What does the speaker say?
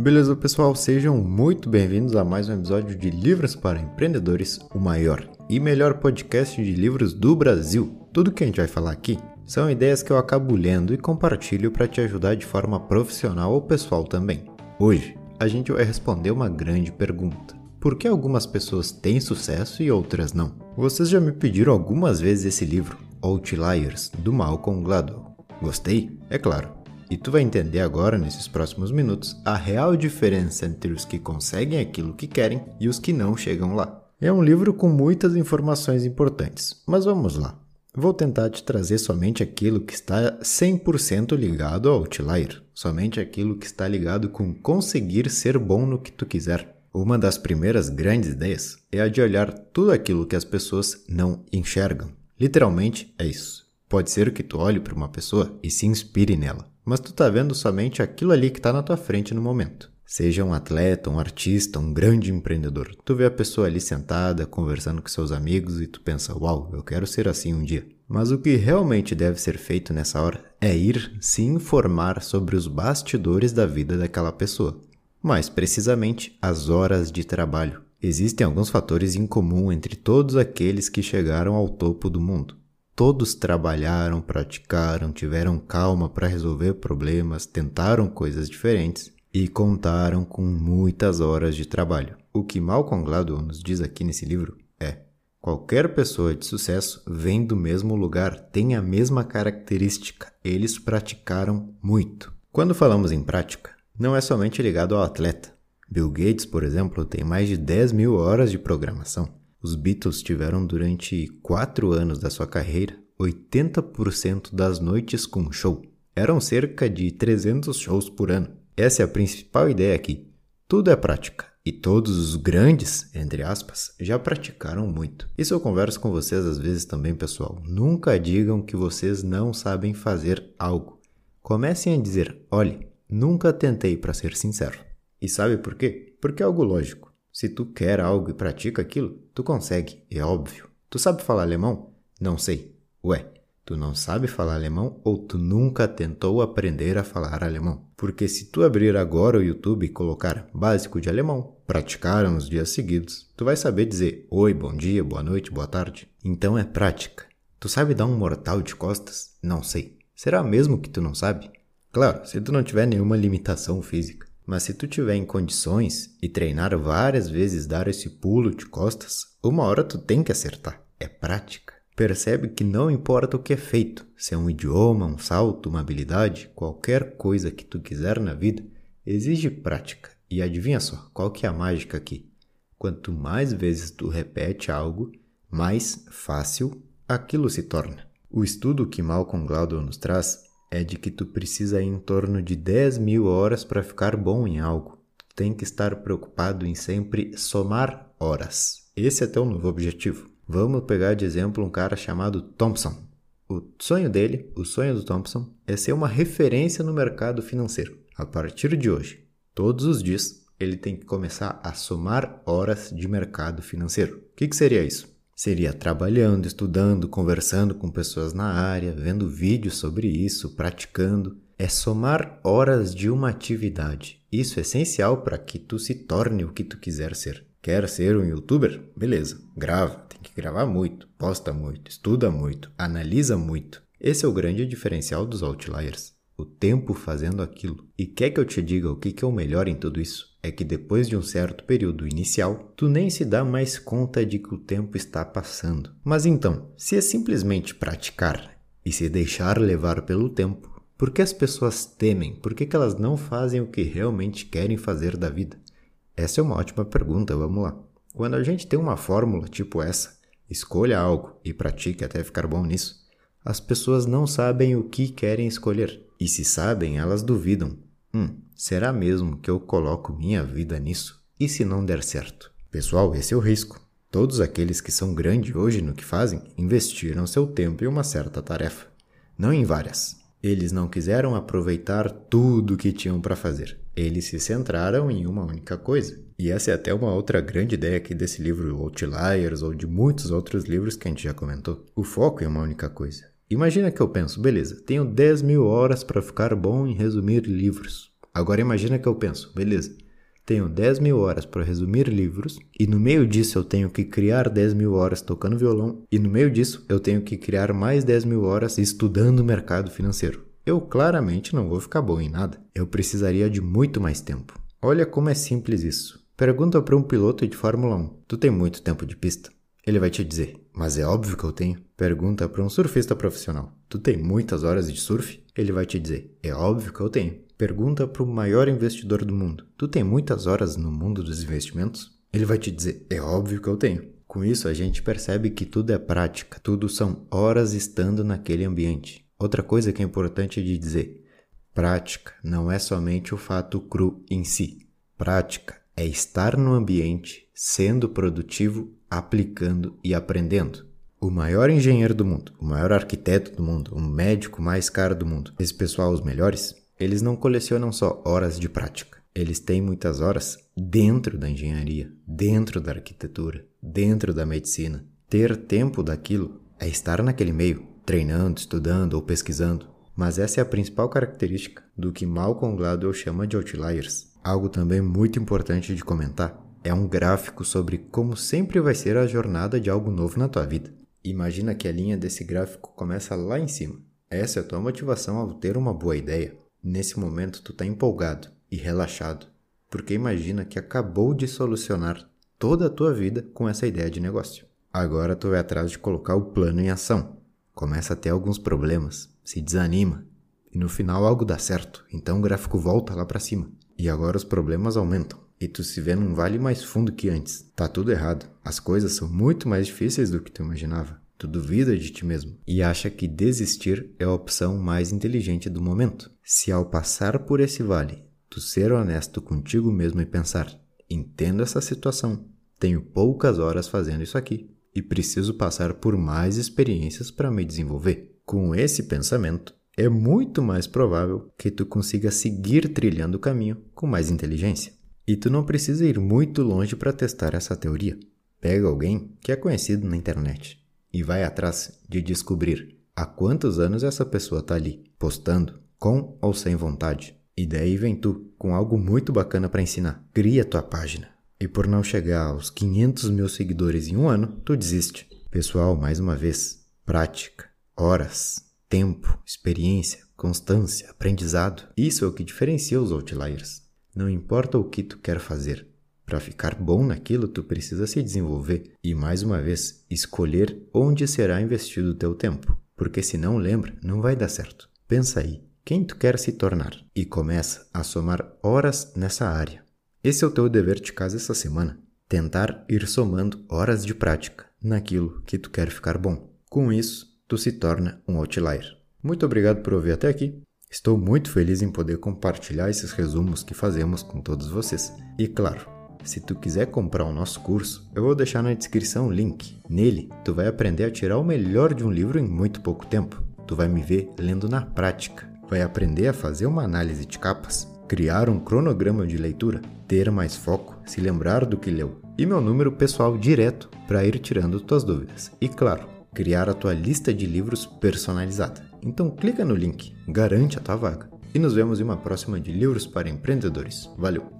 Beleza, pessoal? Sejam muito bem-vindos a mais um episódio de Livros para Empreendedores, o maior e melhor podcast de livros do Brasil. Tudo que a gente vai falar aqui são ideias que eu acabo lendo e compartilho para te ajudar de forma profissional ou pessoal também. Hoje, a gente vai responder uma grande pergunta. Por que algumas pessoas têm sucesso e outras não? Vocês já me pediram algumas vezes esse livro, Outliers, do Malcolm Gladwell. Gostei? É claro. E tu vai entender agora, nesses próximos minutos, a real diferença entre os que conseguem aquilo que querem e os que não chegam lá. É um livro com muitas informações importantes, mas vamos lá. Vou tentar te trazer somente aquilo que está 100% ligado ao Outlier, somente aquilo que está ligado com conseguir ser bom no que tu quiser. Uma das primeiras grandes ideias é a de olhar tudo aquilo que as pessoas não enxergam. Literalmente é isso. Pode ser que tu olhe para uma pessoa e se inspire nela mas tu tá vendo somente aquilo ali que está na tua frente no momento. Seja um atleta, um artista, um grande empreendedor. Tu vê a pessoa ali sentada, conversando com seus amigos e tu pensa, uau, eu quero ser assim um dia. Mas o que realmente deve ser feito nessa hora é ir se informar sobre os bastidores da vida daquela pessoa. Mais precisamente, as horas de trabalho. Existem alguns fatores em comum entre todos aqueles que chegaram ao topo do mundo. Todos trabalharam, praticaram, tiveram calma para resolver problemas, tentaram coisas diferentes e contaram com muitas horas de trabalho. O que Malcolm Gladwell nos diz aqui nesse livro é: qualquer pessoa de sucesso vem do mesmo lugar, tem a mesma característica, eles praticaram muito. Quando falamos em prática, não é somente ligado ao atleta. Bill Gates, por exemplo, tem mais de 10 mil horas de programação. Os Beatles tiveram durante quatro anos da sua carreira 80% das noites com show. Eram cerca de 300 shows por ano. Essa é a principal ideia aqui. Tudo é prática. E todos os grandes, entre aspas, já praticaram muito. Isso eu converso com vocês às vezes também, pessoal. Nunca digam que vocês não sabem fazer algo. Comecem a dizer: olhe, nunca tentei para ser sincero. E sabe por quê? Porque é algo lógico. Se tu quer algo e pratica aquilo, tu consegue, é óbvio. Tu sabe falar alemão? Não sei. Ué, tu não sabe falar alemão ou tu nunca tentou aprender a falar alemão? Porque se tu abrir agora o YouTube e colocar básico de alemão, praticar nos dias seguidos, tu vai saber dizer oi, bom dia, boa noite, boa tarde. Então é prática. Tu sabe dar um mortal de costas? Não sei. Será mesmo que tu não sabe? Claro, se tu não tiver nenhuma limitação física. Mas se tu tiver em condições e treinar várias vezes dar esse pulo de costas, uma hora tu tem que acertar. É prática. Percebe que não importa o que é feito, se é um idioma, um salto, uma habilidade, qualquer coisa que tu quiser na vida, exige prática. E adivinha só, qual que é a mágica aqui? Quanto mais vezes tu repete algo, mais fácil aquilo se torna. O estudo que Malcolm Gladwell nos traz é de que tu precisa em torno de 10 mil horas para ficar bom em algo. Tu tem que estar preocupado em sempre somar horas. Esse é teu novo objetivo. Vamos pegar de exemplo um cara chamado Thompson. O sonho dele, o sonho do Thompson, é ser uma referência no mercado financeiro. A partir de hoje, todos os dias, ele tem que começar a somar horas de mercado financeiro. O que, que seria isso? Seria trabalhando, estudando, conversando com pessoas na área, vendo vídeos sobre isso, praticando. É somar horas de uma atividade. Isso é essencial para que tu se torne o que tu quiser ser. Quer ser um youtuber? Beleza, grava, tem que gravar muito, posta muito, estuda muito, analisa muito. Esse é o grande diferencial dos outliers o tempo fazendo aquilo. E quer que eu te diga o que é o melhor em tudo isso? É que depois de um certo período inicial, tu nem se dá mais conta de que o tempo está passando. Mas então, se é simplesmente praticar e se deixar levar pelo tempo, por que as pessoas temem? Por que, que elas não fazem o que realmente querem fazer da vida? Essa é uma ótima pergunta, vamos lá. Quando a gente tem uma fórmula tipo essa, escolha algo e pratique até ficar bom nisso, as pessoas não sabem o que querem escolher. E se sabem, elas duvidam. Hum, será mesmo que eu coloco minha vida nisso? E se não der certo? Pessoal, esse é o risco. Todos aqueles que são grandes hoje no que fazem investiram seu tempo em uma certa tarefa, não em várias. Eles não quiseram aproveitar tudo que tinham para fazer. Eles se centraram em uma única coisa. E essa é até uma outra grande ideia aqui desse livro Outliers ou de muitos outros livros que a gente já comentou. O foco é uma única coisa. Imagina que eu penso, beleza, tenho 10 mil horas para ficar bom em resumir livros. Agora imagina que eu penso, beleza, tenho 10 mil horas para resumir livros, e no meio disso eu tenho que criar 10 mil horas tocando violão, e no meio disso eu tenho que criar mais 10 mil horas estudando o mercado financeiro. Eu claramente não vou ficar bom em nada. Eu precisaria de muito mais tempo. Olha como é simples isso. Pergunta para um piloto de Fórmula 1: Tu tem muito tempo de pista? Ele vai te dizer: Mas é óbvio que eu tenho. Pergunta para um surfista profissional: Tu tem muitas horas de surf? Ele vai te dizer: É óbvio que eu tenho. Pergunta para o maior investidor do mundo: Tu tem muitas horas no mundo dos investimentos? Ele vai te dizer: É óbvio que eu tenho. Com isso, a gente percebe que tudo é prática, tudo são horas estando naquele ambiente. Outra coisa que é importante de dizer: prática não é somente o fato cru em si. Prática é estar no ambiente, sendo produtivo, aplicando e aprendendo. O maior engenheiro do mundo, o maior arquiteto do mundo, o médico mais caro do mundo, esse pessoal, os melhores, eles não colecionam só horas de prática. Eles têm muitas horas dentro da engenharia, dentro da arquitetura, dentro da medicina. Ter tempo daquilo é estar naquele meio, treinando, estudando ou pesquisando. Mas essa é a principal característica do que Malcolm Gladwell chama de outliers. Algo também muito importante de comentar é um gráfico sobre como sempre vai ser a jornada de algo novo na tua vida. Imagina que a linha desse gráfico começa lá em cima. Essa é a tua motivação ao ter uma boa ideia. Nesse momento tu está empolgado e relaxado, porque imagina que acabou de solucionar toda a tua vida com essa ideia de negócio. Agora tu vai atrás de colocar o plano em ação. Começa a ter alguns problemas, se desanima e no final algo dá certo, então o gráfico volta lá para cima. E agora os problemas aumentam e tu se vê num vale mais fundo que antes. Tá tudo errado. As coisas são muito mais difíceis do que tu imaginava. Tu duvida de ti mesmo e acha que desistir é a opção mais inteligente do momento. Se ao passar por esse vale, tu ser honesto contigo mesmo e pensar: entendo essa situação, tenho poucas horas fazendo isso aqui e preciso passar por mais experiências para me desenvolver. Com esse pensamento, é muito mais provável que tu consiga seguir trilhando o caminho com mais inteligência. E tu não precisa ir muito longe para testar essa teoria. Pega alguém que é conhecido na internet e vai atrás de descobrir há quantos anos essa pessoa está ali, postando, com ou sem vontade. E daí vem tu, com algo muito bacana para ensinar. Cria tua página. E por não chegar aos 500 mil seguidores em um ano, tu desiste. Pessoal, mais uma vez, prática, horas, tempo, experiência, constância, aprendizado. Isso é o que diferencia os outliers. Não importa o que tu quer fazer, para ficar bom naquilo, tu precisa se desenvolver e, mais uma vez, escolher onde será investido o teu tempo. Porque se não lembra, não vai dar certo. Pensa aí, quem tu quer se tornar? E começa a somar horas nessa área. Esse é o teu dever de casa essa semana. Tentar ir somando horas de prática naquilo que tu quer ficar bom. Com isso, tu se torna um outlier. Muito obrigado por ouvir até aqui. Estou muito feliz em poder compartilhar esses resumos que fazemos com todos vocês. E claro, se tu quiser comprar o nosso curso, eu vou deixar na descrição o link. Nele, tu vai aprender a tirar o melhor de um livro em muito pouco tempo. Tu vai me ver lendo na prática. Vai aprender a fazer uma análise de capas, criar um cronograma de leitura, ter mais foco, se lembrar do que leu e meu número pessoal direto para ir tirando tuas dúvidas. E claro, criar a tua lista de livros personalizada. Então clica no link, garante a tua vaga. E nos vemos em uma próxima de Livros para Empreendedores. Valeu!